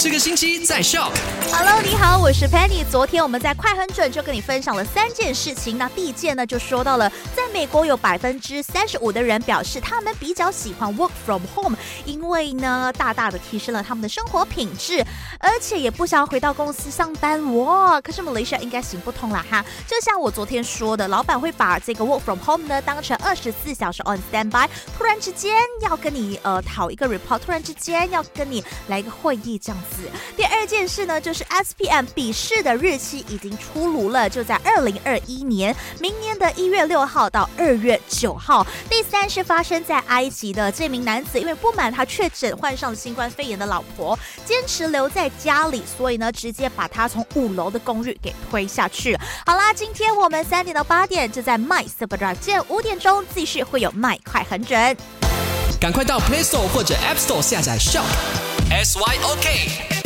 这个星期在 Shock。Hello，你好，我是 Penny。昨天我们在快很准就跟你分享了三件事情。那第一件呢，就说到了，在美国有百分之三十五的人表示他们比较喜欢 work from home，因为呢，大大的提升了他们的生活品质，而且也不想要回到公司上班。哇，可是 Malaysia 应该行不通了哈。就像我昨天说的，老板会把这个 work from home 呢当成二十四小时 on standby，突然之间要跟你呃讨一个 report，突然之间要跟你来一个会议这样。第二件事呢，就是 SPM 笔试的日期已经出炉了，就在二零二一年，明年的一月六号到二月九号。第三是发生在埃及的这名男子，因为不满他确诊患上新冠肺炎的老婆，坚持留在家里，所以呢，直接把他从五楼的公寓给推下去。好啦，今天我们三点到八点就在 My Super Drive 见，五点钟继续会有麦快很准。赶快到 Play Store 或者 App Store 下载 Shock。S Y O K。